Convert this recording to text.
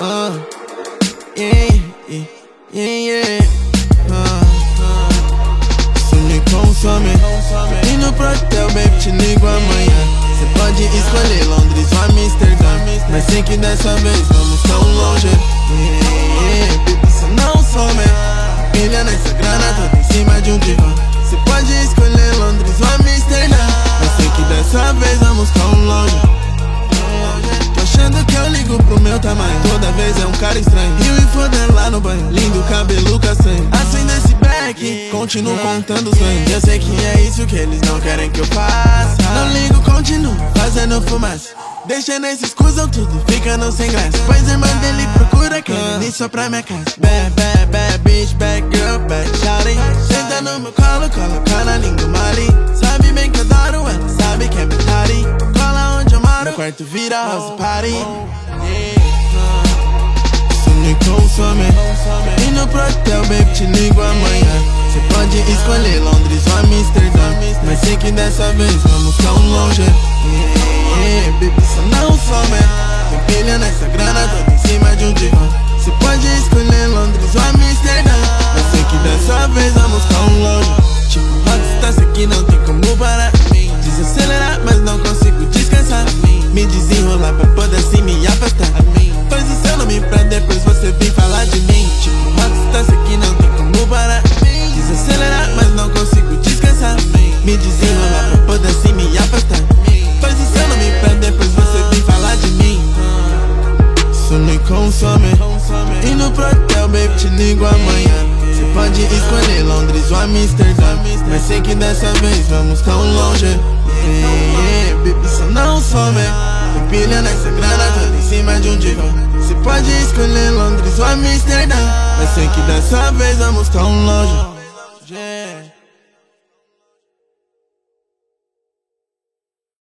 Uh, yeah, yeah, yeah, uh, uh. Se me consome, indo pra teu baby, te ligo amanhã. Cê pode escolher Londres ou Amsterdã. Mas sei que dessa vez vamos tão longe. Yeah, yeah. Se não some, milha é nessa grana toda em cima de um divã. Vez é um cara estranho. Rio e foda lá no banho. Lindo cabelo castanho. Acenda esse back, continuo contando os ganhos. Eu sei que é isso que eles não querem que eu faça. Não ligo, continuo fazendo fumaça. Deixando esses cuzão tudo ficando sem graça. Pois a irmã dele procura quem nem só pra minha casa. Bad, bad, bad bitch, bad girl, bad shawty. Senta no meu colo, coloca na língua mali. Sabe bem que eu adoro ela, sabe que é metade. Cola onde eu moro, meu quarto vira house party. Isso me consome. Indo pro hotel, baby, te ligo amanhã. Você pode escolher Londres ou Amsterdã. Mas sei que dessa vez vamos tão longe. Yeah, consome. Indo pro hotel, baby, te ligo amanhã. Você pode escolher Londres ou Amsterdã. Mas sei que dessa vez vamos tão longe. Baby, cê não some. Pilha nessa grana toda em cima de um divã. Você pode escolher Londres ou Amsterdã. Mas sei que dessa vez vamos tão longe. Yeah.